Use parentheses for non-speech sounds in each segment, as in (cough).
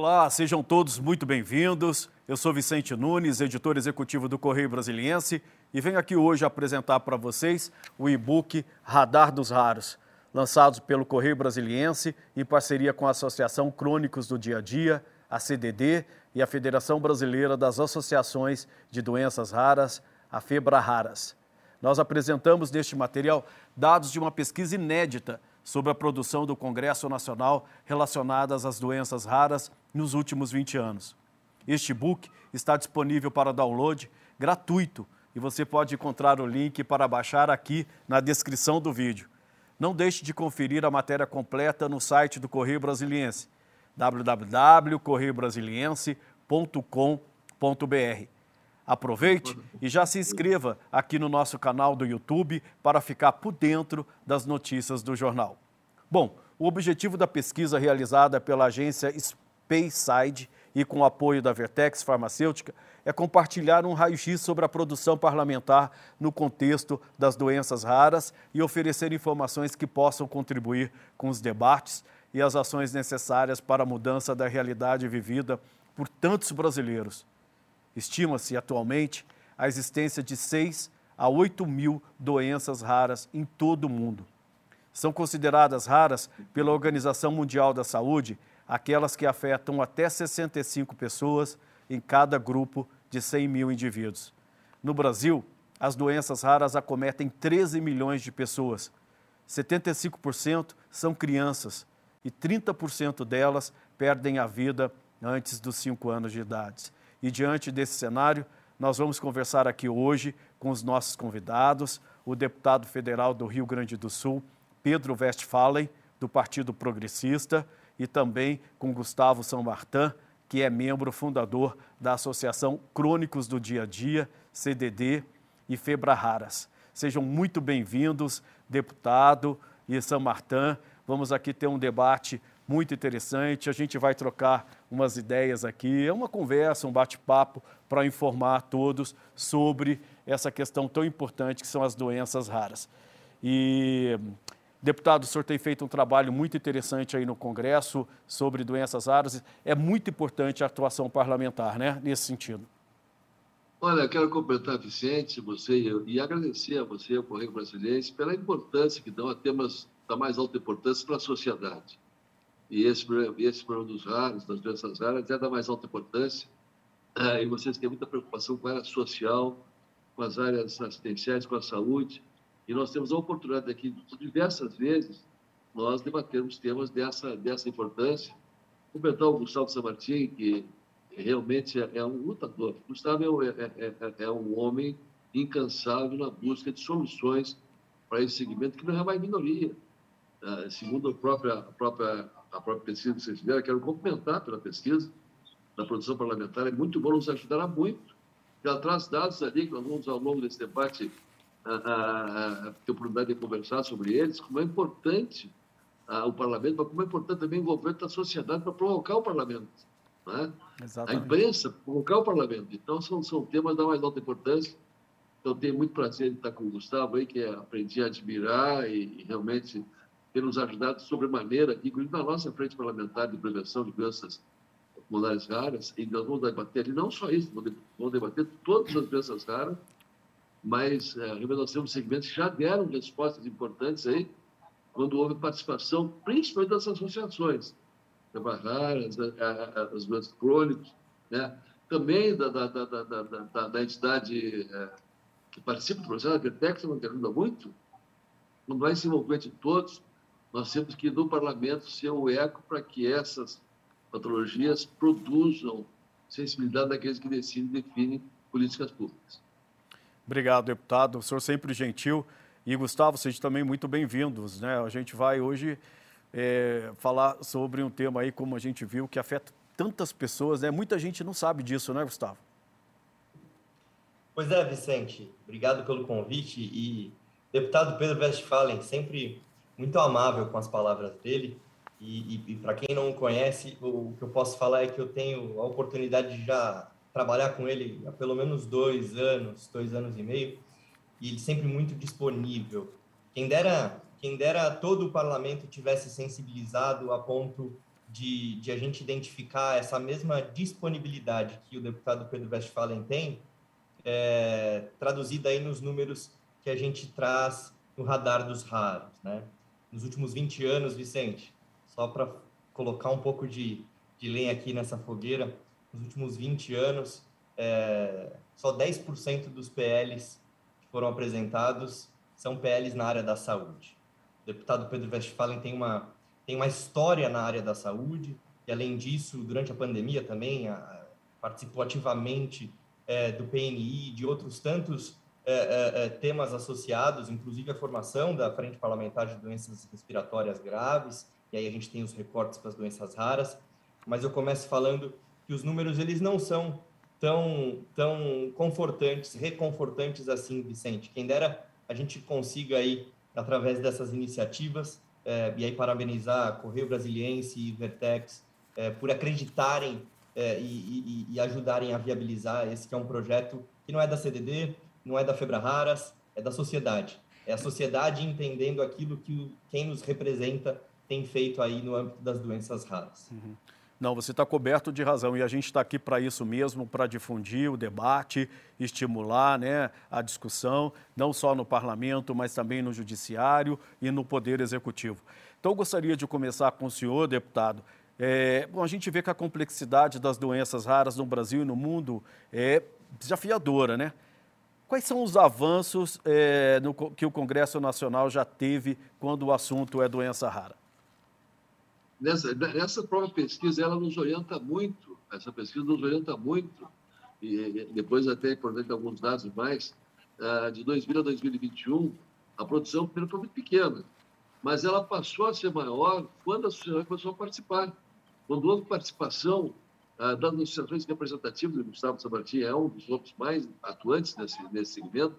Olá, sejam todos muito bem-vindos. Eu sou Vicente Nunes, editor executivo do Correio Brasiliense, e venho aqui hoje apresentar para vocês o e-book Radar dos Raros, lançado pelo Correio Brasiliense em parceria com a Associação Crônicos do Dia a Dia, a CDD e a Federação Brasileira das Associações de Doenças Raras, a FEBRA Raras. Nós apresentamos neste material dados de uma pesquisa inédita sobre a produção do Congresso Nacional relacionadas às doenças raras nos últimos 20 anos. Este book está disponível para download gratuito e você pode encontrar o link para baixar aqui na descrição do vídeo. Não deixe de conferir a matéria completa no site do Correio Brasiliense, www.correiobrasiliense.com.br. Aproveite e já se inscreva aqui no nosso canal do YouTube para ficar por dentro das notícias do jornal. Bom, o objetivo da pesquisa realizada pela agência Speyside e com o apoio da Vertex Farmacêutica é compartilhar um raio-x sobre a produção parlamentar no contexto das doenças raras e oferecer informações que possam contribuir com os debates e as ações necessárias para a mudança da realidade vivida por tantos brasileiros. Estima-se atualmente a existência de 6 a 8 mil doenças raras em todo o mundo. São consideradas raras pela Organização Mundial da Saúde aquelas que afetam até 65 pessoas em cada grupo de 100 mil indivíduos. No Brasil, as doenças raras acometem 13 milhões de pessoas. 75% são crianças e 30% delas perdem a vida antes dos 5 anos de idade. E diante desse cenário, nós vamos conversar aqui hoje com os nossos convidados, o deputado federal do Rio Grande do Sul, Pedro Westphalen, do Partido Progressista, e também com Gustavo São Martin, que é membro fundador da Associação Crônicos do Dia a Dia, CDD e Febra Raras. Sejam muito bem-vindos, deputado e São Martin. Vamos aqui ter um debate muito interessante. A gente vai trocar umas ideias aqui. É uma conversa, um bate-papo para informar todos sobre essa questão tão importante que são as doenças raras. E, deputado, o senhor tem feito um trabalho muito interessante aí no Congresso sobre doenças raras. É muito importante a atuação parlamentar, né, nesse sentido. Olha, quero completar, Vicente, você e agradecer a você, ao Correio Brasileiro, pela importância que dão a temas da mais alta importância para a sociedade. E esse, esse problema dos raros, das doenças raras, é da mais alta importância. É, e vocês têm muita preocupação com a área social, com as áreas assistenciais, com a saúde. E nós temos a oportunidade aqui, diversas vezes, nós debatermos temas dessa, dessa importância. Comentar o Gustavo Samartim, que realmente é, é um lutador. Gustavo é, é, é, é um homem incansável na busca de soluções para esse segmento, que não é mais minoria. Uh, segundo a própria, a própria a própria pesquisa que vocês fizeram, quero complementar pela pesquisa da produção parlamentar, é muito bom, nos ajudará muito. Ela traz dados ali que nós vamos, ao longo desse debate, a, a, a, ter oportunidade de conversar sobre eles, como é importante a, o parlamento, mas como é importante também o envolvimento da sociedade para provocar o parlamento. Né? A imprensa, provocar o parlamento. Então, são, são temas da mais alta importância. Então, tenho muito prazer em estar com o Gustavo aí, que aprendi a admirar e, e realmente tem nos ajudado sobremaneira, inclusive na nossa frente parlamentar de prevenção de doenças pulmonares raras, e nós vamos debater ali não só isso, vamos debater todas as doenças raras, mas é, nós temos segmentos já deram respostas importantes aí, quando houve participação, principalmente das associações, doenças raras, as doenças crônicas, né? também da, da, da, da, da, da entidade é, que participa do processo, a Vertex, que ajuda muito, quando há esse envolvimento de todos, nós temos que, no parlamento, ser o eco para que essas patologias produzam sensibilidade daqueles que decidem e definem políticas públicas. Obrigado, deputado. O senhor sempre gentil. E, Gustavo, sejam também muito bem-vindos. Né? A gente vai hoje é, falar sobre um tema aí, como a gente viu, que afeta tantas pessoas. Né? Muita gente não sabe disso, né, Gustavo? Pois é, Vicente. Obrigado pelo convite. E, deputado Pedro Westphalen, sempre muito amável com as palavras dele. E, e, e para quem não conhece, o, o, que eu posso falar é que eu tenho a oportunidade de já trabalhar com ele há pelo menos dois anos, dois anos e meio, e ele sempre muito disponível. Quem dera, quem dera todo o parlamento tivesse sensibilizado a ponto de, de a gente identificar essa mesma disponibilidade que o deputado Pedro Westphalen tem, é, traduzida aí nos números que a gente traz no radar dos raros, né? Nos últimos 20 anos, Vicente, só para colocar um pouco de, de lenha aqui nessa fogueira, nos últimos 20 anos, é, só 10% dos PLs que foram apresentados são PLs na área da saúde. O deputado Pedro Westphalen tem uma, tem uma história na área da saúde, e além disso, durante a pandemia também, a, participou ativamente é, do PNI, de outros tantos é, é, é, temas associados, inclusive a formação da Frente Parlamentar de Doenças Respiratórias Graves, e aí a gente tem os recortes para as doenças raras, mas eu começo falando que os números eles não são tão, tão confortantes, reconfortantes assim, Vicente. Quem dera a gente consiga aí, através dessas iniciativas, é, e aí parabenizar Correio Brasiliense e Vertex é, por acreditarem e, e, e, ajudarem a viabilizar esse que é um projeto que não é da CDD, não é da Febra Raras, é da sociedade. É a sociedade entendendo aquilo que quem nos representa tem feito aí no âmbito das doenças raras. Uhum. Não, você está coberto de razão e a gente está aqui para isso mesmo, para difundir o debate, estimular né, a discussão, não só no parlamento, mas também no judiciário e no poder executivo. Então, eu gostaria de começar com o senhor, deputado. É, bom, a gente vê que a complexidade das doenças raras no Brasil e no mundo é desafiadora, né? Quais são os avanços é, no, que o Congresso Nacional já teve quando o assunto é doença rara? nessa, nessa própria pesquisa, ela nos orienta muito, essa pesquisa nos orienta muito, e depois até importante alguns dados mais, ah, de 2000 a 2021, a produção primeiro foi muito pequena, mas ela passou a ser maior quando a sociedade começou a participar. Quando houve participação das associações representativas, o Gustavo Samartim é um dos outros mais atuantes nesse, nesse segmento,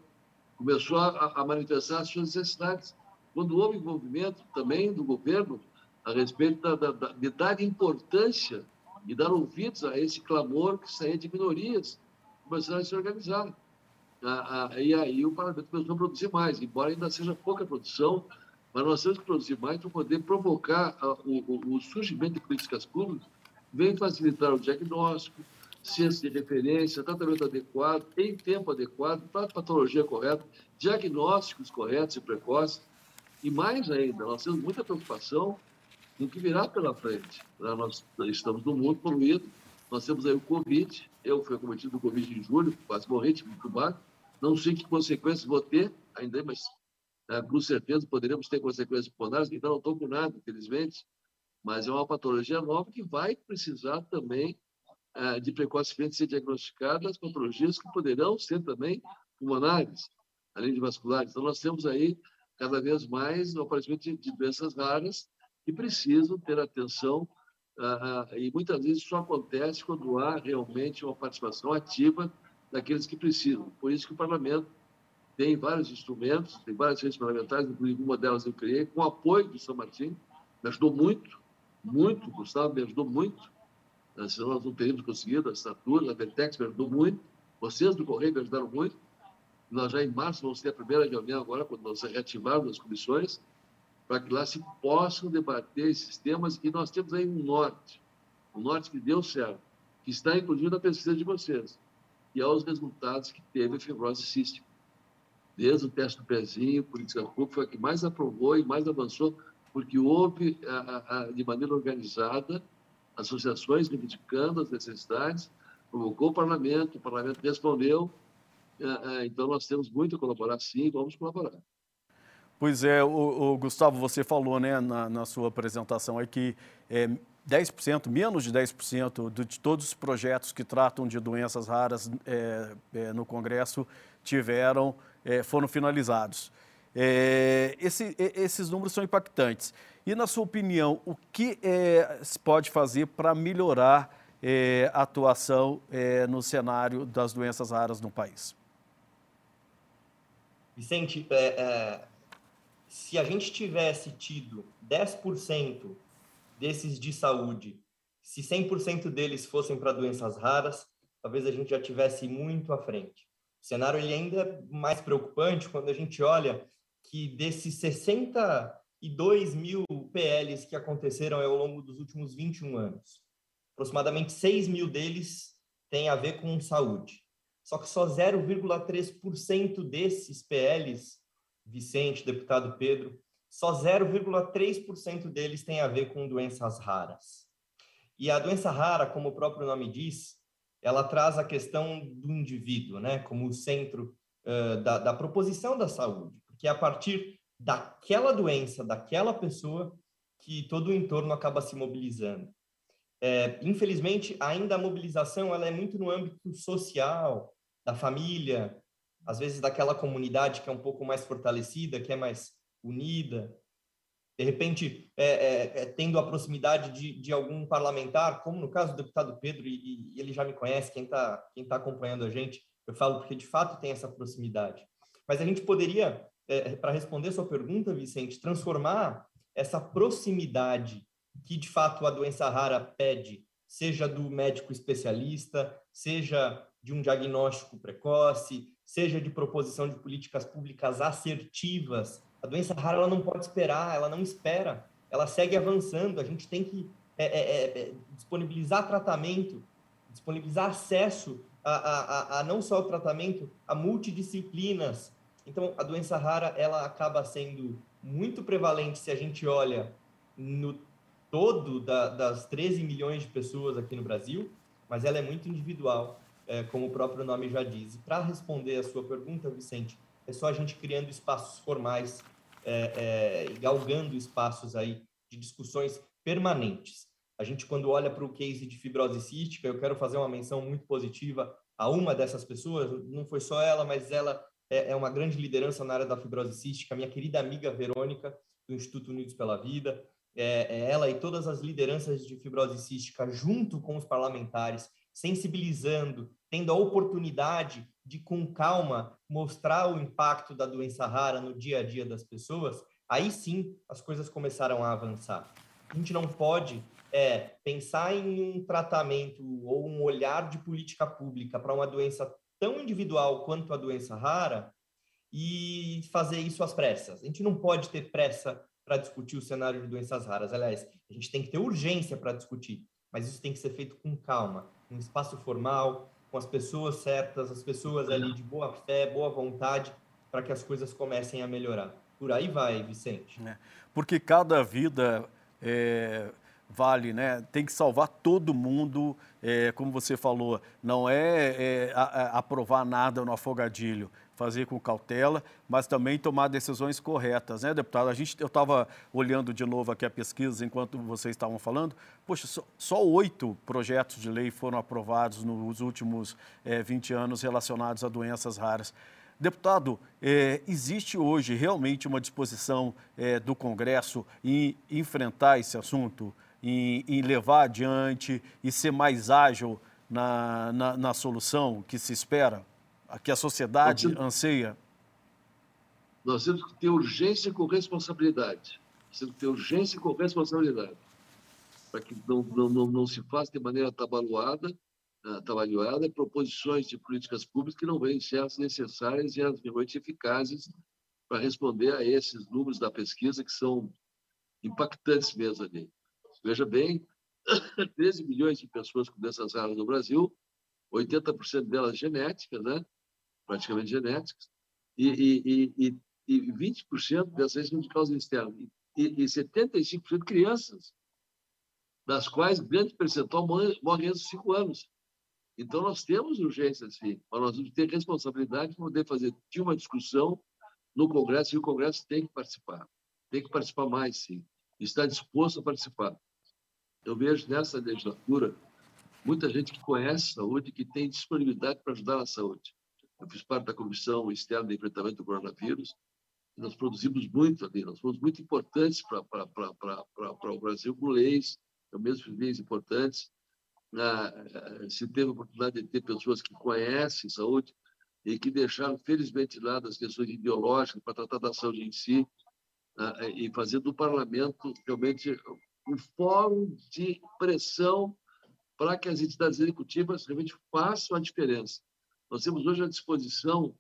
começou a, a manifestar as suas necessidades. Quando houve envolvimento também do governo a respeito da, da, de dar importância e dar ouvidos a esse clamor que saía de minorias começaram a se organizar. Ah, ah, e aí o parlamento começou a produzir mais, embora ainda seja pouca produção, mas nós temos que produzir mais para poder provocar ah, o, o, surgimento de políticas públicas, vem facilitar o diagnóstico, ciência de referência, tratamento adequado, em tempo adequado, para a patologia correta, diagnósticos corretos e precoces, e mais ainda, nós temos muita preocupação no que virá pela frente. Né? Nós estamos num mundo poluído, nós temos aí o Covid, eu fui acometido do Covid em julho, quase morri, tive entubado, não sei que consequências vou ter, ainda, mas né, com certeza poderemos ter consequências pulmonares, então não estou com nada, infelizmente, mas é uma patologia nova que vai precisar também é, de precocemente ser diagnosticadas patologias que poderão ser também pulmonares, além de vasculares. Então, nós temos aí cada vez mais o aparecimento de, de doenças raras que precisam ter atenção ah, ah, e muitas vezes isso acontece quando há realmente uma participação ativa daqueles que precisam. Por isso que o parlamento tem vários instrumentos, tem várias redes parlamentares, inclusive uma delas eu criei, com o apoio do São Martin, me ajudou muito, muito, Gustavo me ajudou muito, nós não teríamos conseguido a assinatura, a Vertex me ajudou muito, vocês do Correio me ajudaram muito, nós já em março vamos ter a primeira reunião agora, quando nós reativarmos as comissões, para que lá se possam debater esses temas. E nós temos aí um norte, um norte que deu certo, que está inclusive na pesquisa de vocês, que é os resultados que teve a fibrose cística. Desde o teste do pezinho, política pública foi a que mais aprovou e mais avançou, porque houve, de maneira organizada, associações reivindicando as necessidades, provocou o parlamento, o parlamento respondeu. Então, nós temos muito a colaborar, sim, vamos colaborar. Pois é, o, o Gustavo, você falou né, na, na sua apresentação aí que é, 10%, menos de 10% de todos os projetos que tratam de doenças raras é, é, no Congresso tiveram, é, foram finalizados. É, esse, esses números são impactantes. E, na sua opinião, o que é, se pode fazer para melhorar é, a atuação no cenário das doenças raras no país? Vicente, é, se a gente tivesse tido 10% desses de saúde, se 100% deles fossem para doenças raras, talvez a gente já tivesse muito à frente. O cenário ele ainda é mais preocupante quando a gente olha que desses 60 e 2 mil PLs que aconteceram ao longo dos últimos 21 anos. Aproximadamente 6 mil deles têm a ver com saúde. Só que só 0,3% desses PLs, Vicente, deputado Pedro, só 0,3% deles tem a ver com doenças raras. E a doença rara, como o próprio nome diz, ela traz a questão do indivíduo, né, como o centro uh, da, da proposição da saúde, porque é a partir daquela doença, daquela pessoa, que todo o entorno acaba se mobilizando. É, infelizmente, ainda a mobilização ela é muito no âmbito social, da família, às vezes daquela comunidade que é um pouco mais fortalecida, que é mais unida. De repente, é, é, é tendo a proximidade de, de, algum parlamentar, como no caso do deputado Pedro, e, e ele já me conhece, quem está quem tá acompanhando a gente, eu falo porque de fato tem essa proximidade. Mas a gente poderia, é, para responder sua pergunta, Vicente, transformar essa proximidade que de fato a doença rara pede, seja do médico especialista, seja de um diagnóstico precoce, seja de proposição de políticas públicas assertivas. A doença rara ela não pode esperar, ela não espera, ela segue avançando. A gente tem que é, é, é, é disponibilizar tratamento, disponibilizar acesso a, a, a, a não só o tratamento, a multidisciplinas. Então, a doença rara ela acaba sendo muito prevalente se a gente olha no todo da, das 13 milhões de pessoas aqui no Brasil, mas ela é muito individual, é, como o próprio nome já diz. Para responder a sua pergunta, Vicente, é só a gente criando espaços formais é, é, galgando espaços aí de discussões permanentes. A gente, quando olha para o case de fibrose cística, eu quero fazer uma menção muito positiva a uma dessas pessoas, não foi só ela, mas ela é, é uma grande liderança na área da fibrose cística, minha querida amiga Verônica, do Instituto Unidos pela Vida, é, é, ela e todas as lideranças de fibrose cística, junto com os parlamentares, sensibilizando, tendo a oportunidade de, com calma, mostrar o impacto da doença rara no dia a dia das pessoas, aí sim as coisas começaram a avançar. A gente não pode é, pensar em um tratamento ou um olhar de política pública para uma doença tão individual quanto a doença rara e fazer isso às pressas. A gente não pode ter pressa para discutir o cenário de doenças raras. Aliás, a gente tem que ter urgência para discutir, mas isso tem que ser feito com calma, um espaço formal, com as pessoas certas, as pessoas ali de boa fé, boa vontade, para que as coisas comecem a melhorar. Por aí vai, Vicente. É, porque cada vida é, vale, né? Tem que salvar todo mundo, é, como você falou, não é, é a, a aprovar nada no afogadilho, fazer com cautela, mas também tomar decisões corretas, né, deputado? A gente, eu estava olhando de novo aqui a pesquisa enquanto vocês estavam falando. Poxa, só oito projetos de lei foram aprovados nos últimos é, 20 anos relacionados a doenças raras. Deputado, é, existe hoje realmente uma disposição é, do Congresso em enfrentar esse assunto, em, em, levar adiante e ser mais ágil na, na, na solução que se espera? que a sociedade nós temos, anseia? Nós temos que ter urgência com responsabilidade. Nós temos que ter urgência com responsabilidade. Para que não, não, não, não se faça de maneira atabalhoada, atabalhoada proposições de políticas públicas que não venham ser as necessárias e as realmente eficazes para responder a esses números da pesquisa que são impactantes mesmo ali. Veja bem, (coughs) 13 milhões de pessoas com doenças raras no Brasil, 80% delas genéticas, né? praticamente genéticas, e, e, e, e 20% dessas são de causa externa, e, e 75% crianças, das quais grande percentual morre, antes de 5 anos. Então, nós temos urgência, sim, mas nós temos que ter responsabilidade de poder fazer de uma discussão no Congresso, e o Congresso tem que participar. Tem que participar mais, sim. Está disposto a participar. Eu vejo nessa legislatura muita gente que conhece saúde, que tem disponibilidade para ajudar na saúde. Eu fiz parte da Comissão Externa de Enfrentamento do Coronavírus, nós produzimos muito ali, nós fomos muito importantes para o Brasil com leis, eu mesmo fiz leis importantes. se teve a oportunidade de ter pessoas que conhecem saúde e que deixaram, felizmente, lá das questões ideológicas para tratar da saúde em si, e fazer do parlamento realmente um fórum de pressão para que as entidades executivas realmente façam a diferença. Nós temos hoje à disposição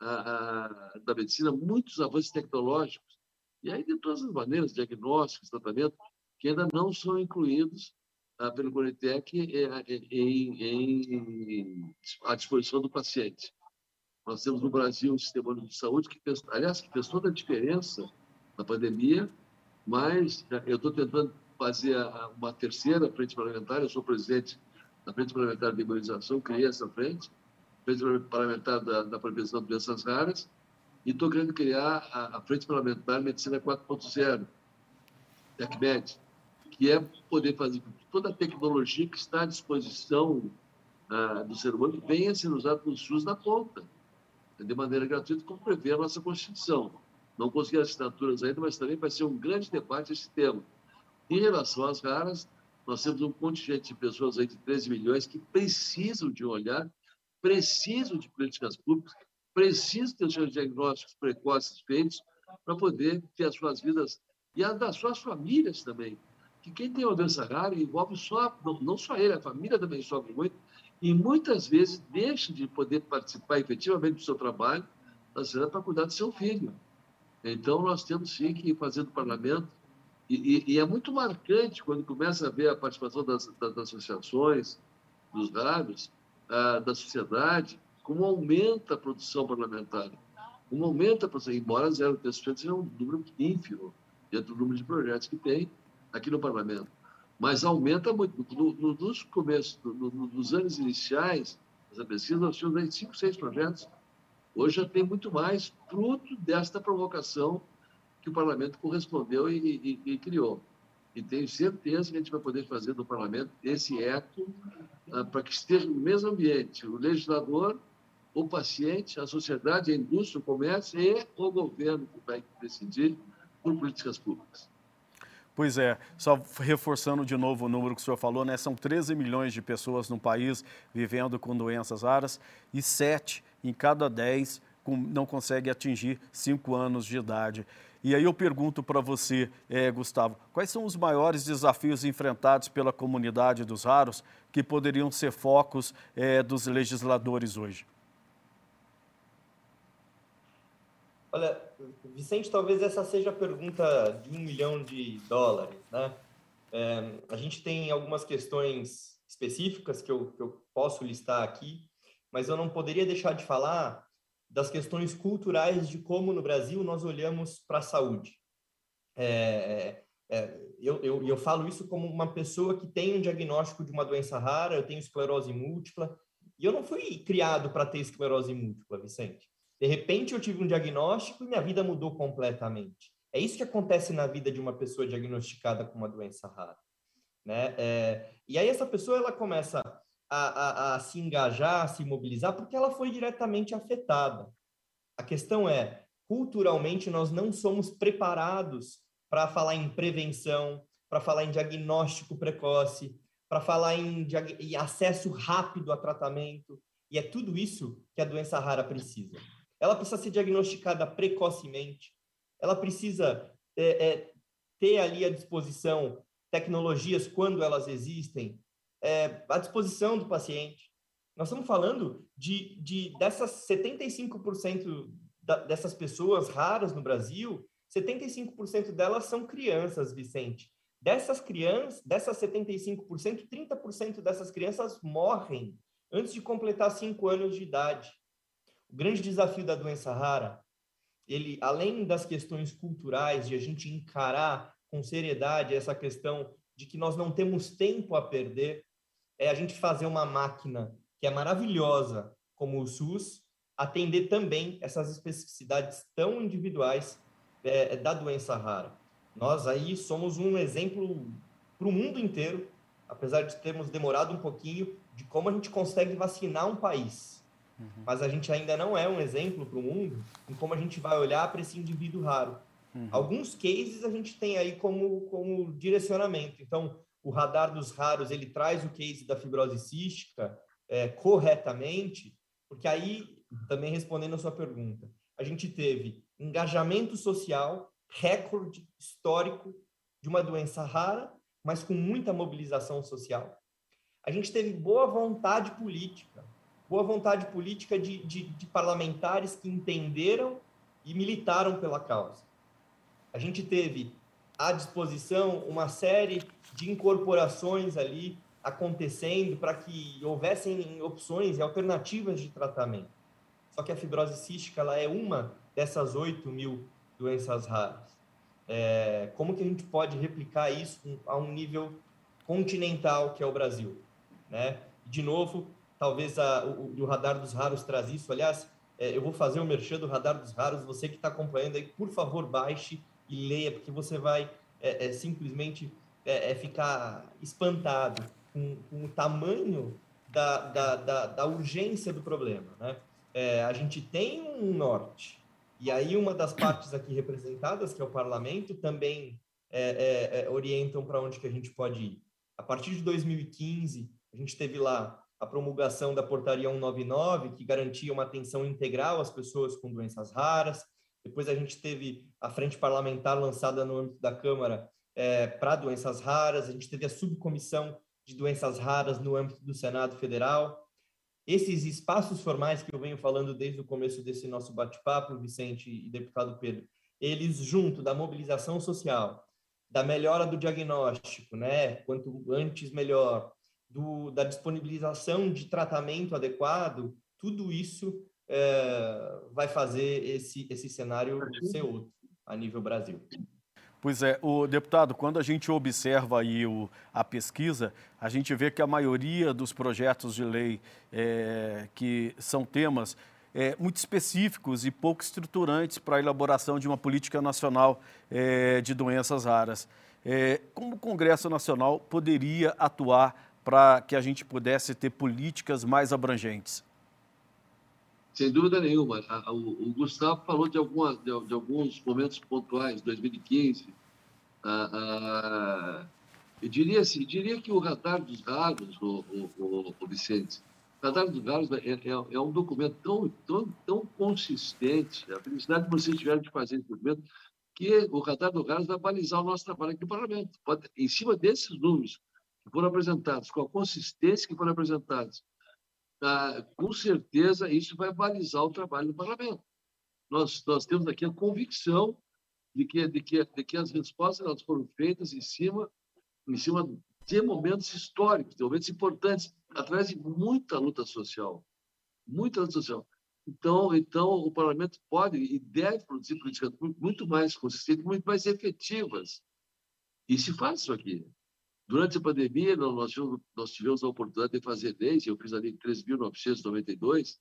a, a, da medicina muitos avanços tecnológicos E aí tem todas as maneiras, diagnósticos, tratamento, que ainda não são incluídos ah, pelo Conitec eh, eh, em, em, à disposição do paciente. Nós temos no Brasil um sistema de saúde que fez, aliás, que fez toda a diferença na pandemia, mas eu estou tentando fazer uma terceira frente parlamentar, eu sou presidente da Frente Parlamentar de Imunização, criei essa frente, Frente Parlamentar da, da Prevenção de Doenças Raras, e estou querendo criar a, a Frente Parlamentar Medicina 4.0, TecMed, que é poder fazer toda a tecnologia que está à disposição ah, do ser humano venha ser usada pelo SUS na ponta, de maneira gratuita, como prevê a nossa Constituição. Não consegui assinaturas ainda, mas também vai ser um grande debate esse tema. Em relação às raras, nós temos um contingente de pessoas aí de 13 milhões que precisam de um olhar, precisam de políticas públicas, precisam ter seus diagnósticos precoces feitos para poder ter as suas vidas e as das suas famílias também. Que quem tem uma doença rara envolve só, não, não só ele, a família também sofre muito, e muitas vezes deixa de poder participar efetivamente do seu trabalho para cuidar do seu filho. Então, nós temos sim que fazer do parlamento, e, e, e, é muito marcante quando começa a ver a participação das, das associações, dos rádios, ah, da sociedade, como aumenta a produção parlamentar, como aumenta a produção, embora 0,3% seja um número ínfimo dentro do número de projetos que tem aqui no parlamento. Mas aumenta muito. No, no, nos começos, no, nos anos iniciais dessa pesquisa, nós tínhamos 5, 6 projetos Hoje já tem muito mais, fruto desta provocação que o parlamento correspondeu e, e, e criou. E tenho certeza que a gente vai poder fazer do parlamento esse eco ah, para que esteja no mesmo ambiente o legislador, o paciente, a sociedade, a indústria, o comércio e o governo que vai decidir por políticas públicas. Pois é, só reforçando de novo o número que o senhor falou, né? São 13 milhões de pessoas no país vivendo com doenças raras e 7 em cada 10 não consegue atingir 5 anos de idade. E aí eu pergunto para você, é, Gustavo, quais são os maiores desafios enfrentados pela comunidade dos raros que poderiam ser focos é, dos legisladores hoje? Olha, Vicente, talvez essa seja a pergunta de um milhão de dólares, né? É, a gente tem algumas questões específicas que eu, que eu posso listar aqui, mas eu não poderia deixar de falar das questões culturais de como no Brasil nós olhamos para a saúde. É, é, é, eu, eu, eu falo isso como uma pessoa que tem um diagnóstico de uma doença rara, eu tenho esclerose múltipla, e eu não fui criado para ter esclerose múltipla, Vicente. De repente eu tive um diagnóstico e minha vida mudou completamente. É isso que acontece na vida de uma pessoa diagnosticada com uma doença rara. Né? É, e aí essa pessoa ela começa a, a, a, se engajar, a se mobilizar, porque ela foi diretamente afetada. A questão é, culturalmente, nós não somos preparados para falar em prevenção, para falar em diagnóstico precoce, para falar em, em acesso rápido a tratamento. E é tudo isso que a doença rara precisa ela precisa ser diagnosticada precocemente, ela precisa é, é, ter ali à disposição tecnologias quando elas existem, é, à disposição do paciente. Nós estamos falando de, de dessas 75% da, dessas pessoas raras no Brasil, 75% delas são crianças, Vicente. Dessas crianças, dessas 75%, 30% dessas crianças morrem antes de completar 5 anos de idade. O grande desafio da doença rara, ele além das questões culturais de a gente encarar com seriedade essa questão de que nós não temos tempo a perder, é a gente fazer uma máquina que é maravilhosa como o SUS atender também essas especificidades tão individuais é, da doença rara. Nós aí somos um exemplo para o mundo inteiro, apesar de termos demorado um pouquinho, de como a gente consegue vacinar um país. Uhum. Mas a gente ainda não é um exemplo para o mundo em como a gente vai olhar para esse indivíduo raro. Uhum. Alguns cases a gente tem aí como, como direcionamento. Então, o radar dos raros ele traz o case da fibrose cística é, corretamente, porque aí, também respondendo a sua pergunta, a gente teve engajamento social, recorde histórico de uma doença rara, mas com muita mobilização social. A gente teve boa vontade política boa vontade política de, de, de parlamentares que entenderam e militaram pela causa. a gente teve à disposição uma série de incorporações ali acontecendo para que houvessem opções e alternativas de tratamento. Só que a fibrose cística ela é uma dessas 8 mil doenças raras. É, como que a gente pode replicar isso a um nível continental que é o Brasil? Né? De novo, talvez a, o, o Radar dos Raros traz isso. Aliás, é, eu vou fazer o um merchan do Radar dos Raros. Você que está acompanhando aí, por favor, baixe e leia, porque você vai é, é simplesmente é, é, ficar espantado com, com o tamanho da, da, da, da, urgência do problema. Né? É, a gente tem um norte, e aí uma das partes aqui representadas, que é o parlamento, também é, orientam para onde que a gente pode ir. A partir de 2015, a gente teve lá a promulgação da portaria 199, que garantia uma atenção integral às pessoas com doenças raras. Depois a gente teve a frente parlamentar lançada no âmbito da Câmara é, para doenças raras. A gente teve a subcomissão de doenças raras no âmbito do Senado Federal. Esses espaços formais que eu venho falando desde o começo desse nosso bate-papo, Vicente e deputado Pedro, eles junto da mobilização social, da melhora do diagnóstico, né? Quanto antes melhor, do, da disponibilização de tratamento adequado, tudo isso é, vai fazer esse, esse cenário ser outro a nível Brasil. Pois é, o deputado, quando a gente observa aí o, a pesquisa, a gente vê que a maioria dos projetos de lei é, que são temas é, muito específicos e pouco estruturantes para a elaboração de uma política nacional é, de doenças raras. É, como o Congresso Nacional poderia atuar para que a gente pudesse ter políticas mais abrangentes? Sem dúvida nenhuma. O, Gustavo falou de, algumas, de, alguns momentos pontuais, 2015. eu diria assim, diria que o radar dos raros, o, o, o Vicente, o radar dos raros é, é, é, um documento tão, tão, tão consistente, a felicidade que vocês tiveram de fazer esse documento, que o radar dos raros vai balizar o nosso trabalho aqui no parlamento. Pode, em cima desses números que foram apresentados, com a consistência que foram apresentados, ah, com certeza isso vai balizar o trabalho do parlamento. Nós, nós temos aqui a convicção de que, de que, de que as respostas elas foram feitas em cima, em cima de momentos históricos, de momentos importantes, através de muita luta social. Muita luta social. Então, então o parlamento pode e deve produzir políticas muito mais consistentes, muito mais efetivas. E se faz isso aqui. Durante a pandemia, nós tivemos, a oportunidade de fazer leis, eu fiz a lei 3.992,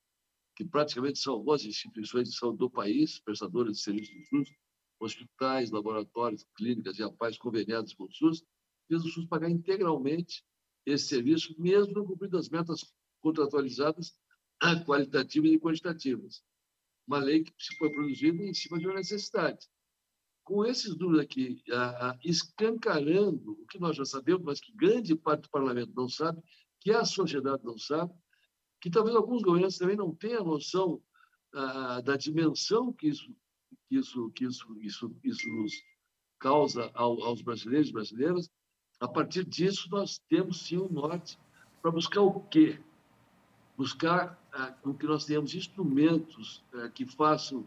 que praticamente salvou as instituições de saúde do país, prestadoras de serviços do SUS, hospitais, laboratórios, clínicas e apais conveniados com o SUS, fez o SUS pagar integralmente esse serviço, mesmo não cumprindo as metas contratualizadas (clears throat) qualitativas e quantitativas. Uma lei que se foi produzida em cima de uma necessidade com esses números aqui escancarando o que nós já sabemos, mas que grande parte do parlamento não sabe, que a sociedade não sabe, que talvez alguns governos também não tenham noção da dimensão que isso, que isso, que isso, isso, isso nos causa aos brasileiros e brasileiras. A partir disso, nós temos sim um norte para buscar o quê? Buscar com que nós tenhamos instrumentos que façam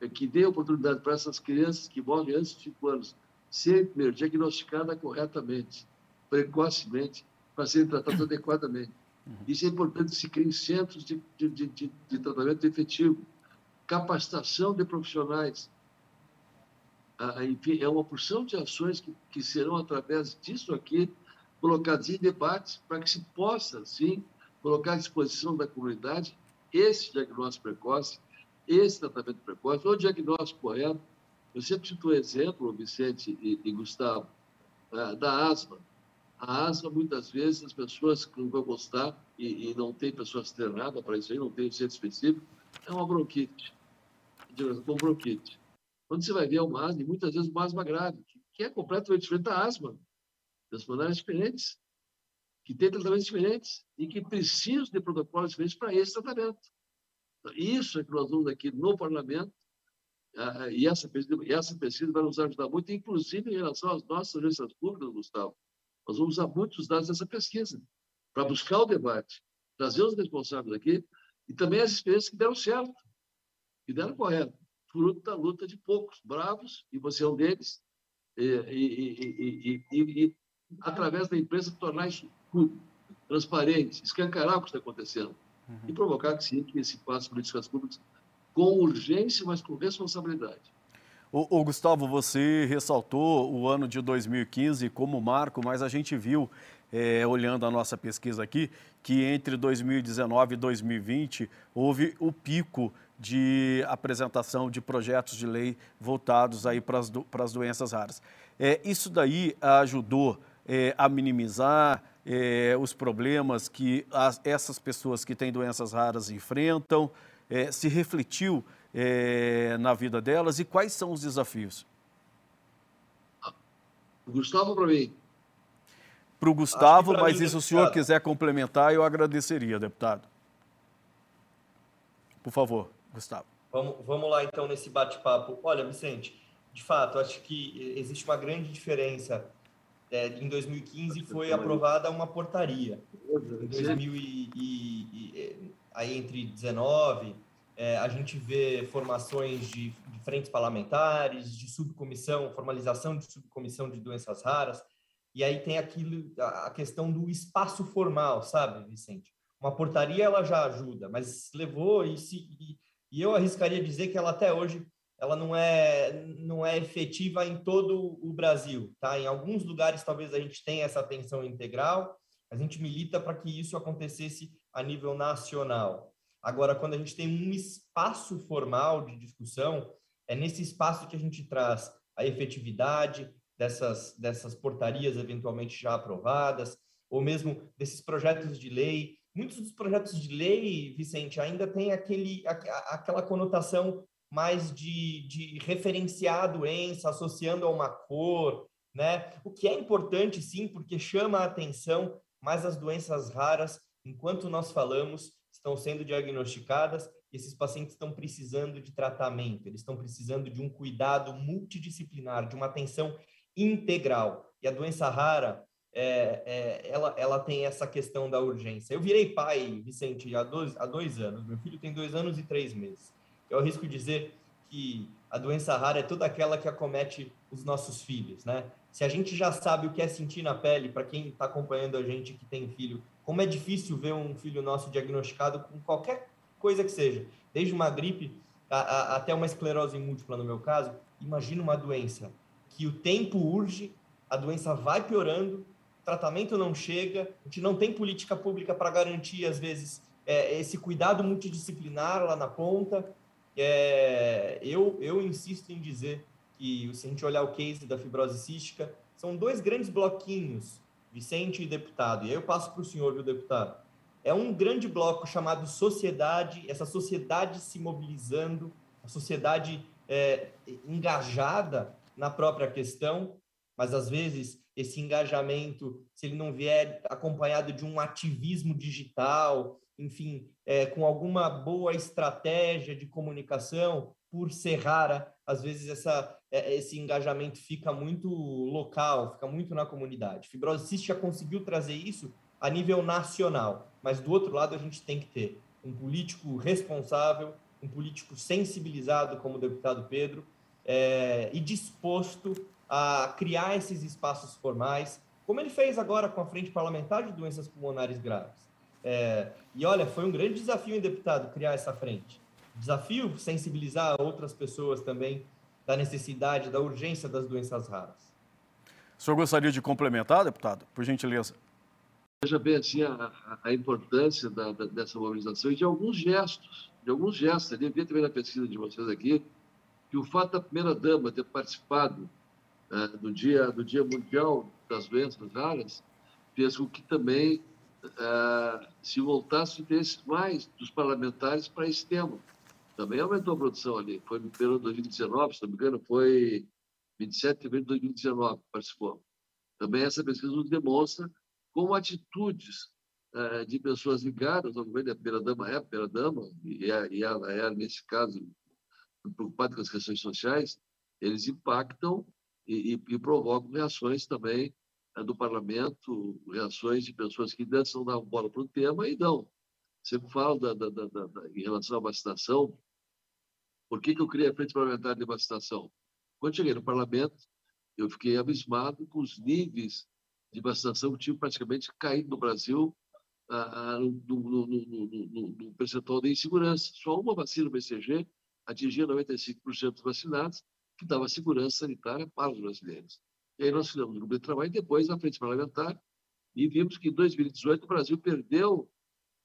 é que dê oportunidade para essas crianças que morrem antes de 5 anos serem primeiro diagnosticadas corretamente, precocemente, para serem tratadas adequadamente. Isso é importante se criem centros de, de, de, de, tratamento efetivo, capacitação de profissionais. Ah, enfim, é uma porção de ações que, que serão, através disso aqui, colocadas em debate para que se possa, sim, colocar à disposição da comunidade esse diagnóstico precoce, esse tratamento precoce, o diagnóstico correto. Eu sempre cito o exemplo, Vicente e, e Gustavo, uh, da asma. A asma, muitas vezes, as pessoas que não vão gostar, e, e não tem pessoas treinadas para isso aí, não tem um centro específico, é uma bronquite. Com bronquite. Quando você vai ver uma asma, e muitas vezes uma asma grave, que é completamente diferente da asma, das maneiras diferentes, que tem tratamentos diferentes e que precisam de protocolos diferentes para esse tratamento. Isso é que nós vamos aqui no parlamento, e essa pesquisa, essa pesquisa vai nos ajudar muito, inclusive em relação às nossas agências públicas, Gustavo. Nós vamos usar muitos dados dessa pesquisa para buscar o debate, trazer os responsáveis aqui e também as experiências que deram certo, que deram correto. fruto da luta de poucos, bravos, e você é um deles, e, e, e, e através da imprensa, tornar isso transparente, escancarar o que está acontecendo uhum. e provocar que sim, que se passe políticas públicas com urgência, mas com responsabilidade. O, o, Gustavo, você ressaltou o ano de 2015 como marco, mas a gente viu, é, olhando a nossa pesquisa aqui, que entre 2019 e 2020 houve o pico de apresentação de projetos de lei voltados aí para as, do, para as doenças raras. É, isso daí ajudou é, a minimizar é, os problemas que as, essas pessoas que têm doenças raras enfrentam, é, se refletiu é, na vida delas e quais são os desafios? Gustavo para mim. Para o Gustavo, mas mim, se o senhor quiser complementar, eu agradeceria, deputado. Por favor, Gustavo. Vamos, vamos lá então nesse bate-papo. Olha, Vicente, de fato, acho que existe uma grande diferença. É, em 2015 foi aprovada uma portaria. Em 2000 e, e, e aí entre 19 é, a gente vê formações de, de, frentes parlamentares, de subcomissão, formalização de subcomissão de doenças raras, e aí tem aquilo, a questão do espaço formal, sabe, Vicente? Uma portaria ela já ajuda, mas levou e, se, e, e eu arriscaria dizer que ela até hoje ela não é não é efetiva em todo o Brasil, tá? Em alguns lugares talvez a gente tenha essa atenção integral, a gente milita para que isso acontecesse a nível nacional. Agora, quando a gente tem um espaço formal de discussão, é nesse espaço que a gente traz a efetividade dessas, dessas portarias eventualmente já aprovadas, ou mesmo desses projetos de lei. Muitos dos projetos de lei, Vicente, ainda tem aquele, aquela conotação mais de, de referenciar a doença, associando a uma cor, né? O que é importante, sim, porque chama a atenção, mas as doenças raras, enquanto nós falamos, estão sendo diagnosticadas e esses pacientes estão precisando de tratamento, eles estão precisando de um cuidado multidisciplinar, de uma atenção integral. E a doença rara, é, é, ela, ela tem essa questão da urgência. Eu virei pai, Vicente, há dois, há dois anos. Meu filho tem dois anos e três meses. Eu arrisco dizer que a doença rara é toda aquela que acomete os nossos filhos, né? Se a gente já sabe o que é sentir na pele, para quem está acompanhando a gente que tem filho, como é difícil ver um filho nosso diagnosticado com qualquer coisa que seja, desde uma gripe a, a, até uma esclerose múltipla, no meu caso. Imagina uma doença que o tempo urge, a doença vai piorando, o tratamento não chega, a gente não tem política pública para garantir, às vezes, é, esse cuidado multidisciplinar lá na ponta. É, eu, eu insisto em dizer que, se a gente olhar o case da fibrose cística, são dois grandes bloquinhos Vicente e deputado. E aí eu passo para o senhor, viu, deputado? É um grande bloco chamado sociedade, essa sociedade se mobilizando, a sociedade é, engajada na própria questão, mas às vezes esse engajamento, se ele não vier acompanhado de um ativismo digital, enfim, é, com alguma boa estratégia de comunicação, por ser rara, às vezes essa, é, esse engajamento fica muito local, fica muito na comunidade. Fibrose cística conseguiu trazer isso a nível nacional, mas do outro lado a gente tem que ter um político responsável, um político sensibilizado, como o deputado Pedro, é, e disposto a criar esses espaços formais, como ele fez agora com a Frente Parlamentar de Doenças Pulmonares Graves. É, e olha, foi um grande desafio, hein, deputado, criar essa frente desafio sensibilizar outras pessoas também da necessidade, da urgência das doenças raras. O senhor gostaria de complementar, deputado, por gentileza? Veja bem assim, a, a importância da, da, dessa mobilização e de alguns gestos, de alguns gestos. Eu devia também na pesquisa de vocês aqui, que o fato da primeira-dama ter participado é, do, dia, do Dia Mundial das Doenças Raras fez com que também é, se voltasse o interesse mais dos parlamentares para esse tema também aumentou a produção ali. Foi no período de 2019, se não me engano, foi 27 de fevereiro de 2019 que participou. Também essa pesquisa nos demonstra como atitudes eh, de pessoas ligadas ao governo, a primeira-dama é a primeira-dama, e, é, e ela é, nesse caso, preocupada com as questões sociais, eles impactam e, e, e provocam reações também do parlamento, reações de pessoas que antes não davam bola para o tema e dão. Sempre falo da, da, da, em relação à vacinação, Por que, que eu criei a Frente Parlamentar de Vacinação? Quando cheguei no parlamento, eu fiquei abismado com os níveis de vacinação que tinham praticamente caído no Brasil ah, no, no, no, no, percentual de insegurança. Só uma vacina BCG atingia 95% dos vacinados, que dava segurança sanitária para os brasileiros. E aí nós fizemos um grupo de trabalho e depois a frente parlamentar e vimos que em 2018 o Brasil perdeu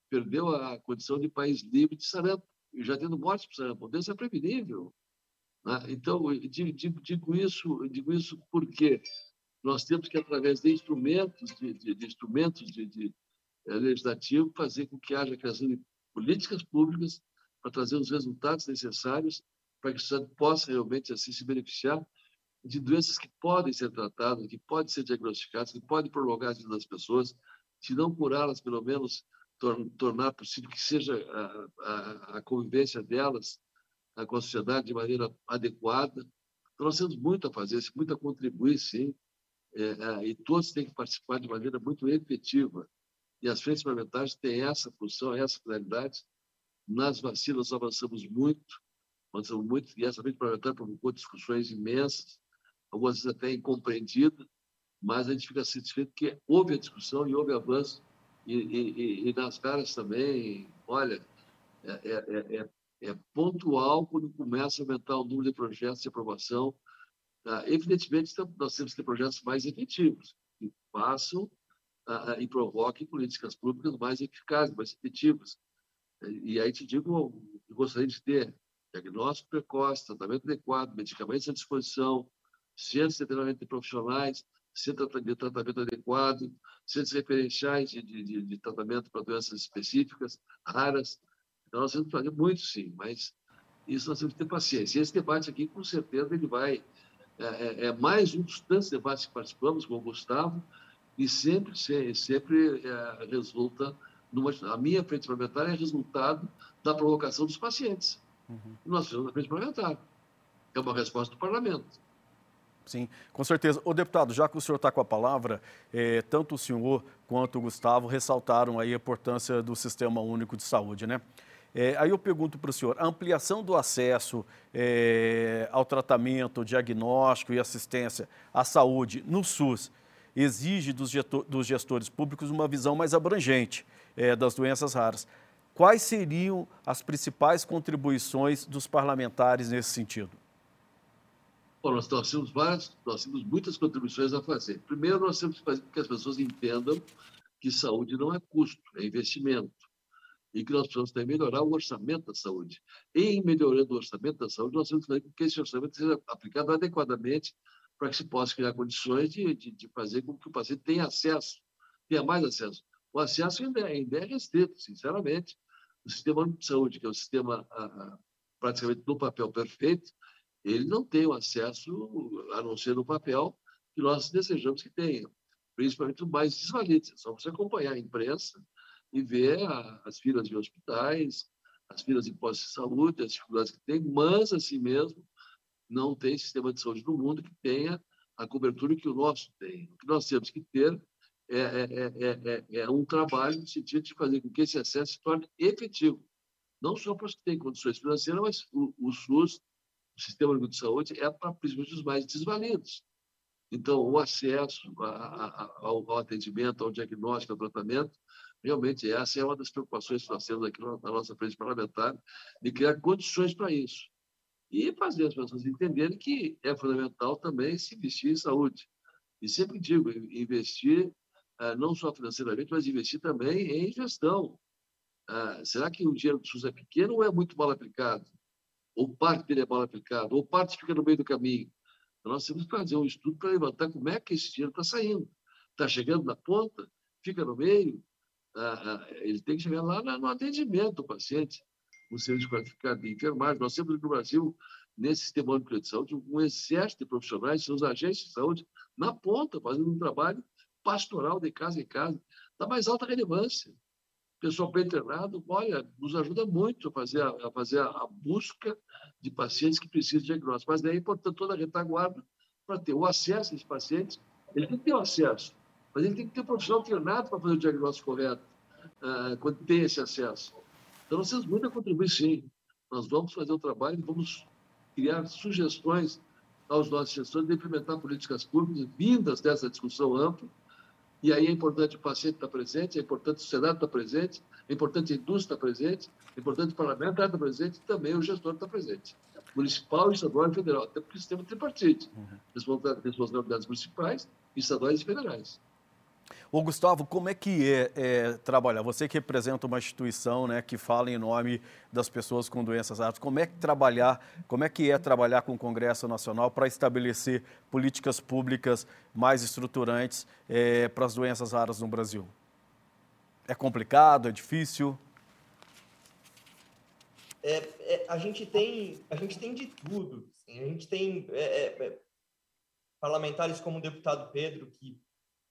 perdeu a condição de país livre de sarampo, já tendo mortes por sarampo. Isso é prevenível. Né? Então, digo, digo, isso, digo isso porque nós temos que, através de instrumentos, de, de, de instrumentos de, de é, legislativo, fazer com que haja criação de políticas públicas para trazer os resultados necessários para que o Estado possa realmente assim se beneficiar de doenças que podem ser tratadas, que podem ser diagnosticadas, que podem prolongar a vida das pessoas, se não curá-las, pelo menos tor tornar possível que seja a, a, a convivência delas com a sociedade de maneira adequada. Então, nós temos muito a fazer, muito a contribuir, sim, é, é, e todos têm que participar de maneira muito efetiva. E as frentes parlamentares têm essa função, essa finalidade. Nas vacinas, avançamos muito, avançamos muito, e essa frente parlamentar provocou discussões imensas, algumas até incompreendidas, mas a gente fica satisfeito que houve a discussão e houve avanço. E, e, e nas caras também, olha, é, é, é, é, pontual quando começa a aumentar o número de projetos de aprovação. Ah, evidentemente, nós temos que ter projetos mais efetivos, que façam ah, e provoquem políticas públicas mais eficazes, mais efetivas. E aí te digo, eu gostaria de ter diagnóstico precoce, tratamento adequado, medicamentos à disposição, centros de treinamento de profissionais, centro de tratamento adequado, centros referenciais de, de, de tratamento para doenças específicas, raras. Então, nós temos que fazer muito, sim, mas isso nós temos que ter paciência. E esse debate aqui, com certeza, ele vai... É, é, é mais um dos tantos debates que participamos com o Gustavo e sempre, sempre é, resulta numa... A minha frente parlamentar é resultado da provocação dos pacientes. Uhum. Nós fizemos a frente parlamentar. É uma resposta do parlamento. Sim, com certeza. O deputado, já que o senhor está com a palavra, eh, tanto o senhor quanto o Gustavo ressaltaram aí a importância do Sistema Único de Saúde, né? Eh, aí eu pergunto para o senhor, a ampliação do acesso eh, ao tratamento, diagnóstico e assistência à saúde no SUS exige dos, dos gestores públicos uma visão mais abrangente das doenças raras. Quais seriam as principais contribuições dos parlamentares nesse sentido? Bom, nós, temos várias, nós temos muitas contribuições a fazer. Primeiro, nós temos que fazer com que as pessoas entendam que saúde não é custo, é investimento. E que nós precisamos também melhorar o orçamento da saúde. Em melhorando o orçamento da saúde, nós temos que fazer com que esse orçamento seja aplicado adequadamente para que se possa criar condições de, de, de, fazer com que o paciente tenha acesso, tenha mais acesso. O acesso ainda é, ainda é restrito, sinceramente. O sistema de saúde, que é o sistema praticamente no papel perfeito, ele não tem o acesso, a não ser no papel, que nós desejamos que tenha, principalmente os mais desvalidos. É só você acompanhar a imprensa e ver a, as filas de hospitais, as filas de postos de saúde, as dificuldades que tem, mas, assim mesmo, não tem sistema de saúde no mundo que tenha a cobertura que o nosso tem. O que nós temos que ter é, é, é, é, um trabalho no sentido de fazer com que esse acesso se torne efetivo. Não só para os que têm condições financeiras, mas o, o SUS o sistema único de saúde é para os mais desvalidos. Então, o acesso a, a, ao, ao, atendimento, ao diagnóstico, ao tratamento, realmente essa é uma das preocupações que nós temos aqui na, na nossa frente parlamentar, de criar condições para isso. E fazer as pessoas entenderem que é fundamental também se investir em saúde. E sempre digo, investir ah, não só financeiramente, mas investir também em gestão. Ah, será que o dinheiro do SUS é pequeno ou é muito mal aplicado? Ou parte dele é mal aplicado, ou parte fica no meio do caminho. Então, nós temos que fazer um estudo para levantar como é que esse dinheiro está saindo. Está chegando na ponta, fica no meio, ah, ah, ele tem que chegar lá no atendimento do paciente, o serviço qualificado de enfermagem. Nós temos no Brasil, nesse sistema de saúde, um exército de profissionais, são os agentes de saúde, na ponta, fazendo um trabalho pastoral de casa em casa, da mais alta relevância pessoal bem treinado, olha, nos ajuda muito a fazer a, a fazer a, busca de pacientes que precisam de diagnóstico. Mas daí, portanto, toda a retaguarda para ter o acesso a esses pacientes, ele tem que ter o acesso, mas ele tem que ter um profissional treinado para fazer o diagnóstico correto, uh, quando tem esse acesso. Então, nós temos muito a contribuir, sim. Nós vamos fazer o trabalho e vamos criar sugestões aos nossos gestores de implementar políticas públicas vindas dessa discussão ampla. E aí é importante o paciente estar presente, é importante a sociedade estar presente, é importante a indústria estar presente, é importante o parlamento estar presente e também o gestor estar presente. Municipal, estadual e federal, até porque o sistema tripartite. Uhum. Responsabilidades municipais, estaduais e federais. Ô Gustavo, como é que é, é, trabalhar? Você que representa uma instituição né, que fala em nome das pessoas com doenças raras, como é que trabalhar, como é que é trabalhar com o Congresso Nacional para estabelecer políticas públicas mais estruturantes é, para as doenças raras no Brasil? É complicado, é difícil? É, é, a, gente tem, a gente tem de tudo. Assim. A gente tem é, é, parlamentares como o deputado Pedro, que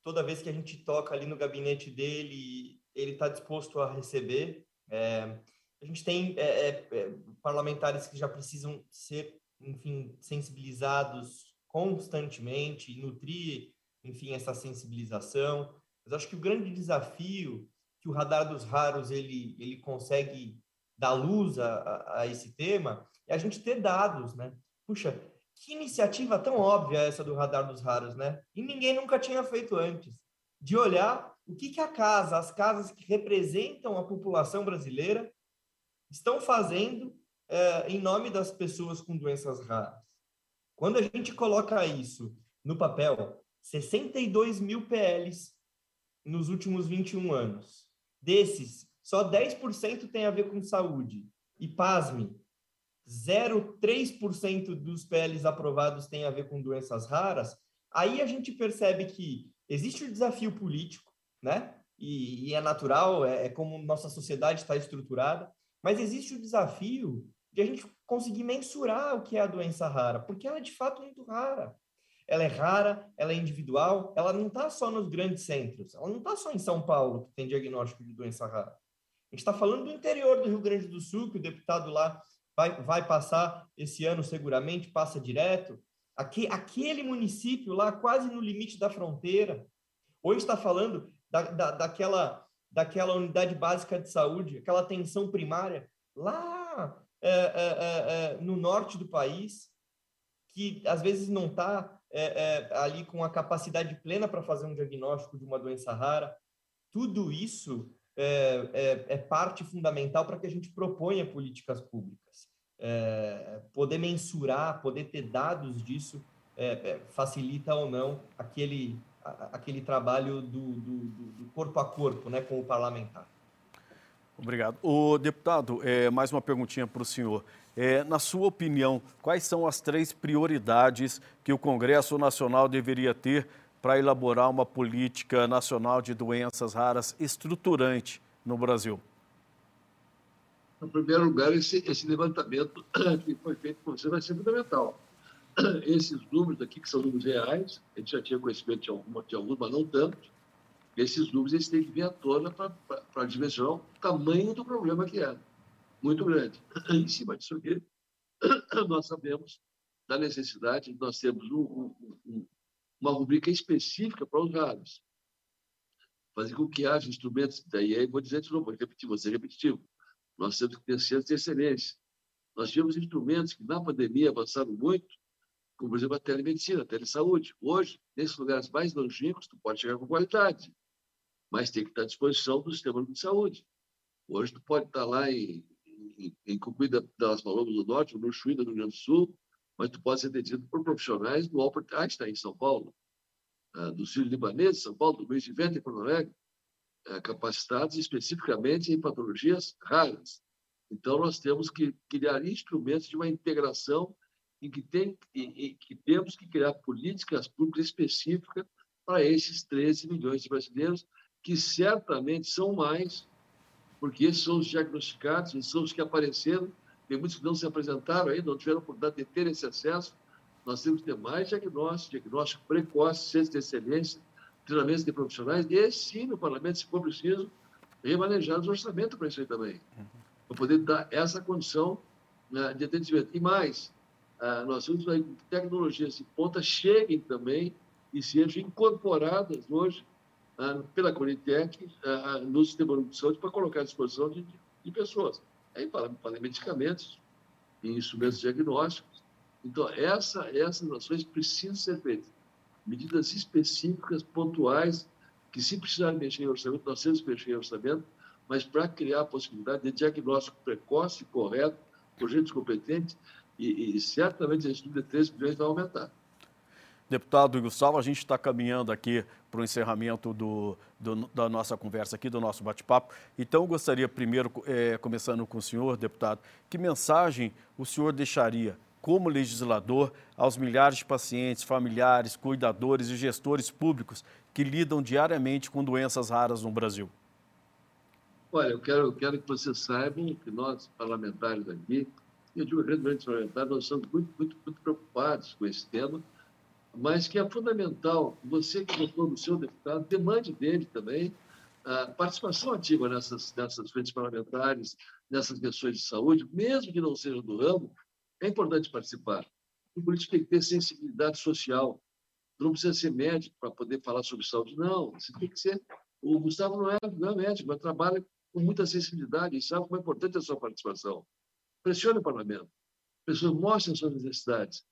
toda vez que a gente toca ali no gabinete dele, ele está disposto a receber. É, a gente tem é, é, é, parlamentares que já precisam ser, enfim, sensibilizados constantemente nutrir, enfim, essa sensibilização. Mas acho que o grande desafio que o radar dos raros ele ele consegue dar luz a, a, a esse tema é a gente ter dados, né? Puxa, que iniciativa tão óbvia essa do radar dos raros, né? E ninguém nunca tinha feito antes. De olhar o que, que a casa, as casas que representam a população brasileira, estão fazendo é, em nome das pessoas com doenças raras. Quando a gente coloca isso no papel, 62 mil PLs nos últimos 21 anos. Desses, só 10% tem a ver com saúde. E pasme, 0,3% dos PLs aprovados tem a ver com doenças raras, aí a gente percebe que existe o desafio político, né? E, e é natural, é, é como nossa sociedade está estruturada, mas existe o desafio de a gente conseguir mensurar o que é a doença rara, porque ela é de fato muito rara. Ela é rara, ela é individual, ela não está só nos grandes centros, ela não está só em São Paulo, que tem diagnóstico de doença rara. A gente está falando do interior do Rio Grande do Sul, que o deputado lá vai, vai passar esse ano seguramente, passa direto. Aqui, aquele município lá, quase no limite da fronteira. Hoje está falando da, da, daquela, daquela unidade básica de saúde, aquela atenção primária, lá é, é, é, é no norte do país, que às vezes não está é, é, ali com a capacidade plena para fazer um diagnóstico de uma doença rara. Tudo isso é, é, é parte fundamental para que a gente proponha políticas públicas. É, poder mensurar, poder ter dados disso, é, é, facilita ou não aquele, a, aquele trabalho do, do, do, corpo a corpo né, com o parlamentar. Obrigado. O deputado, é, mais uma perguntinha para o senhor. É, na sua opinião, quais são as três prioridades que o Congresso Nacional deveria ter para elaborar uma política nacional de doenças raras estruturante no Brasil? Em primeiro lugar, esse, esse levantamento (clears throat) que foi feito por você vai ser fundamental. (clears throat) Esses números aqui, que são números reais, a gente já tinha conhecimento de de alguns mas não tanto. Esses números eles têm que vir à tona para dimensionar o tamanho do problema que é. Muito grande. (clears throat) Em cima disso aqui, nós sabemos da necessidade, nós temos um, um, uma rubrica específica para os raros. Fazer com que haja instrumentos, daí aí vou dizer de novo, vou repetir, vou ser repetitivo. Nós temos que ter centros de excelência. Nós tivemos instrumentos que na pandemia avançaram muito, como, por exemplo, a telemedicina, a telesaúde. Hoje, nesses lugares mais longínquos, tu pode chegar com qualidade, mas tem que estar à disposição do sistema de saúde. Hoje, tu pode estar lá em, em, em das Palomas do Norte, ou no Chuí, do Rio Grande do Sul, mas tu pode ser atendido por profissionais do Albert Einstein, em São Paulo, ah, do Sírio Libanês, São Paulo, do Luiz de Vento, em Porto Alegre, ah, capacitados especificamente em patologias raras. Então, nós temos que criar instrumentos de uma integração em que, tem, em que temos que criar políticas públicas específicas para esses 13 milhões de brasileiros, que certamente são mais, porque esses são os diagnosticados, esses são os que apareceram tem muitos que não se apresentaram ainda, não tiveram oportunidade de ter esse acesso. Nós temos que ter mais diagnóstico, diagnóstico precoce, centros de excelência, treinamentos de profissionais, e sim, no parlamento, se for preciso, remanejar os orçamentos para isso aí também, uhum. para poder dar essa condição né, de atendimento. E mais, uh, nós temos que tecnologias de ponta cheguem também e sejam incorporadas hoje uh, pela Conitec uh, no sistema de saúde para colocar à disposição de, de pessoas. Aí fala, fala em medicamentos, em instrumentos diagnósticos. Então, essa, essas ações precisam ser feitas. Medidas específicas, pontuais, que se precisar mexer em orçamento, nós temos que mexer em orçamento, mas para criar a possibilidade de diagnóstico precoce, correto, por gente competente, e, e certamente esse número de 3 bilhões vai aumentar. Deputado Gustavo, a gente está caminhando aqui para o encerramento do, do, da nossa conversa aqui, do nosso bate-papo. Então, gostaria primeiro, é, começando com o senhor, deputado, que mensagem o senhor deixaria como legislador aos milhares de pacientes, familiares, cuidadores e gestores públicos que lidam diariamente com doenças raras no Brasil? Olha, eu quero, eu quero que vocês saibam que nós, parlamentares aqui, e eu digo grandes parlamentares, nós somos muito, muito, muito preocupados com esse tema, mas que é fundamental, você que votou no seu deputado, demande dele também a participação ativa nessas, nessas frentes parlamentares, nessas questões de saúde, mesmo que não seja do ramo, é importante participar. O político tem que ter sensibilidade social. não precisa ser médico para poder falar sobre saúde, não. Você tem que ser. O Gustavo não é, não é médico, mas trabalha com muita sensibilidade e sabe como é importante a sua participação. Pressione o parlamento. Pessoas mostrem as suas necessidades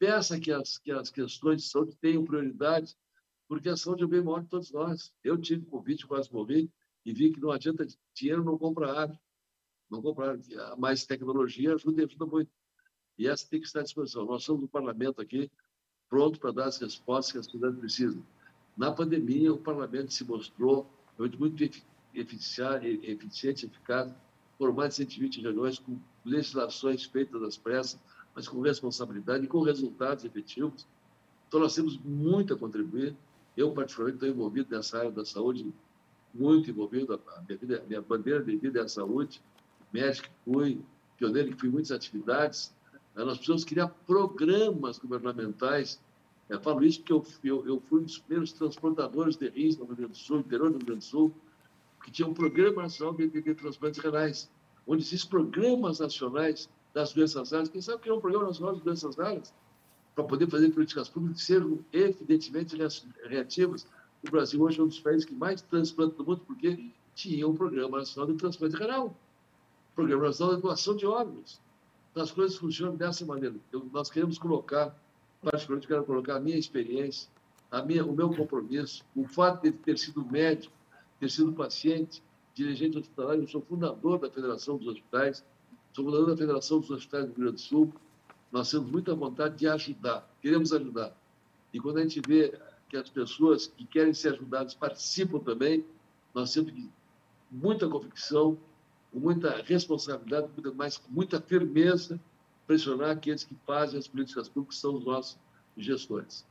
peça que as, que as questões de saúde tenham prioridade, porque a saúde é o bem maior de todos nós. Eu tive Covid, quase morri, e vi que não adianta dinheiro não compra ar. Não compra ar. Mais tecnologia ajuda e ajuda muito. E essa tem que estar à disposição. Nós somos do parlamento aqui, pronto para dar as respostas que as cidades precisam. Na pandemia, o parlamento se mostrou muito eficiente, eficaz, por mais de 120 reuniões, com legislações feitas às pressas, mas com responsabilidade e com resultados efetivos. Então, nós temos muito a contribuir. Eu, particularmente, estou envolvido nessa área da saúde, muito envolvido. A minha, vida, a minha bandeira de vida é a saúde. Médico fui, pioneiro que fui em muitas atividades. Nós precisamos criar programas governamentais. Eu falo isso porque eu, eu, eu fui um dos primeiros transportadores de rins no Rio Grande do Sul, interior do Rio Grande do Sul, que tinha um programa nacional de, de, de transplantes renais, onde existem programas nacionais das doenças raras, quem sabe criar um programa nacional de doenças raras para poder fazer políticas públicas que sejam evidentemente reativas. O Brasil hoje é um dos países que mais transplanta do mundo porque tinha um programa nacional de transplante renal, programa nacional de doação de órgãos. As coisas funcionam dessa maneira. Eu, nós queremos colocar, particularmente quero colocar a minha experiência, a minha, o meu compromisso, o fato de ter sido médico, ter sido paciente, dirigente hospitalar, eu sou fundador da Federação dos Hospitais, Fundador da Federação dos Hospitais do Rio Grande do Sul. Nós temos muita vontade de ajudar, queremos ajudar. E quando a gente vê que as pessoas que querem ser ajudadas participam também, nós temos muita convicção, com muita responsabilidade, mas com muita firmeza, pressionar aqueles que fazem as políticas públicas, que são os nossos gestores.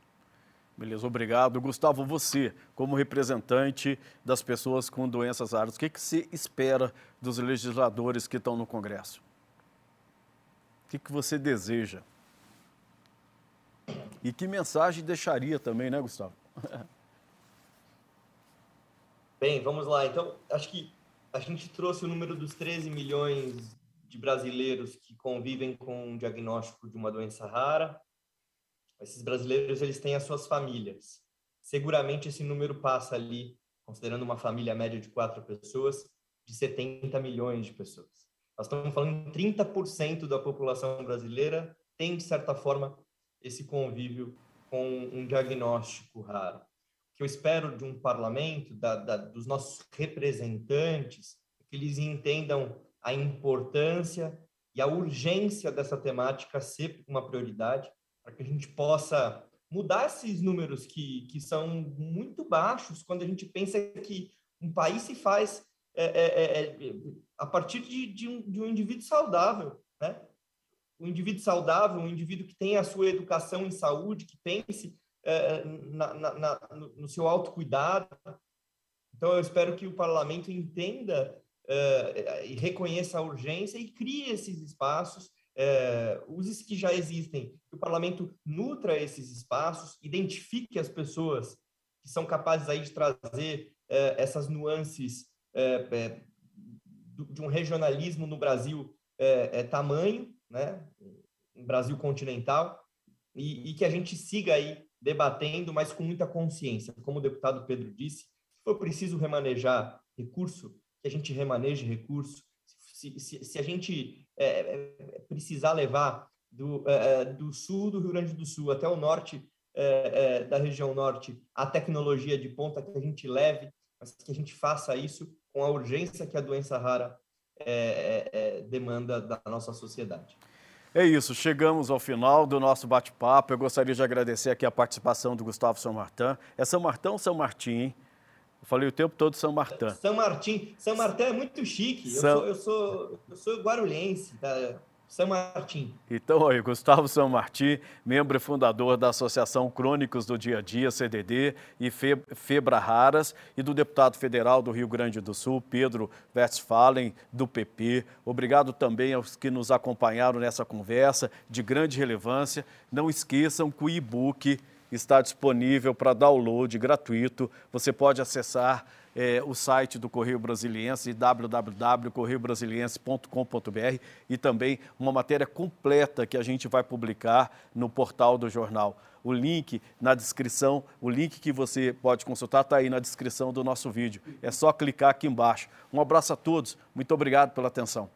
Beleza, obrigado. Gustavo, você, como representante das pessoas com doenças raras, o que, que você espera dos legisladores que estão no Congresso? O que, que você deseja? E que mensagem deixaria também, né, Gustavo? (laughs) Bem, vamos lá. Então, acho que a gente trouxe o número dos 13 milhões de brasileiros que convivem com um diagnóstico de uma doença rara. Esses brasileiros, eles têm as suas famílias. Seguramente esse número passa ali, considerando uma família média de quatro pessoas, de 70 milhões de pessoas. Nós estamos falando em 30% da população brasileira tem, de certa forma, esse convívio com um diagnóstico raro. O que eu espero de um parlamento, da, da, dos nossos representantes, é que eles entendam a importância e a urgência dessa temática ser uma prioridade, para que a gente possa mudar esses números que, que são muito baixos quando a gente pensa que um país se faz é, é, é, é a partir de, de, um, de um indivíduo saudável, né? Um indivíduo saudável, um indivíduo que tem a sua educação em saúde, que pense é, na, na, no seu autocuidado. Então, eu espero que o parlamento entenda e reconheça a urgência e crie esses espaços, é, os que já existem, que o parlamento nutra esses espaços, identifique as pessoas que são capazes aí de trazer essas nuances de um regionalismo no Brasil é, é tamanho, né? Um Brasil continental, e, e, que a gente siga aí debatendo, mas com muita consciência. Como o deputado Pedro disse, se for preciso remanejar recurso, que a gente remaneje recurso. se, se, se a gente é, é precisar levar do, é, é, do sul do Rio Grande do Sul até o norte é, da região norte a tecnologia de ponta que a gente leve, mas que a gente faça isso com a urgência que a doença rara demanda da nossa sociedade. É isso, chegamos ao final do nosso bate-papo. Eu gostaria de agradecer aqui a participação do Gustavo São Martin. É São Martão ou São Martim, hein? Eu falei o tempo todo São Martin. São Martim. São Martin é muito chique. São... Eu, sou, eu, sou, eu sou guarulhense. Tá? São Martim. Então, aí, Gustavo São Martim, membro e fundador da Associação Crônicos do Dia a Dia, CDD, e Febra Raras, e do deputado federal do Rio Grande do Sul, Pedro Westphalen, do PP. Obrigado também aos que nos acompanharam nessa conversa de grande relevância. Não esqueçam que o e-book está disponível para download gratuito. Você pode acessar é, o site do Correio Brasiliense, www.correiobrasiliense.com.br e também uma matéria completa que a gente vai publicar no portal do jornal. O link na descrição, o link que você pode consultar está aí na descrição do nosso vídeo. É só clicar aqui embaixo. Um abraço a todos, muito obrigado pela atenção.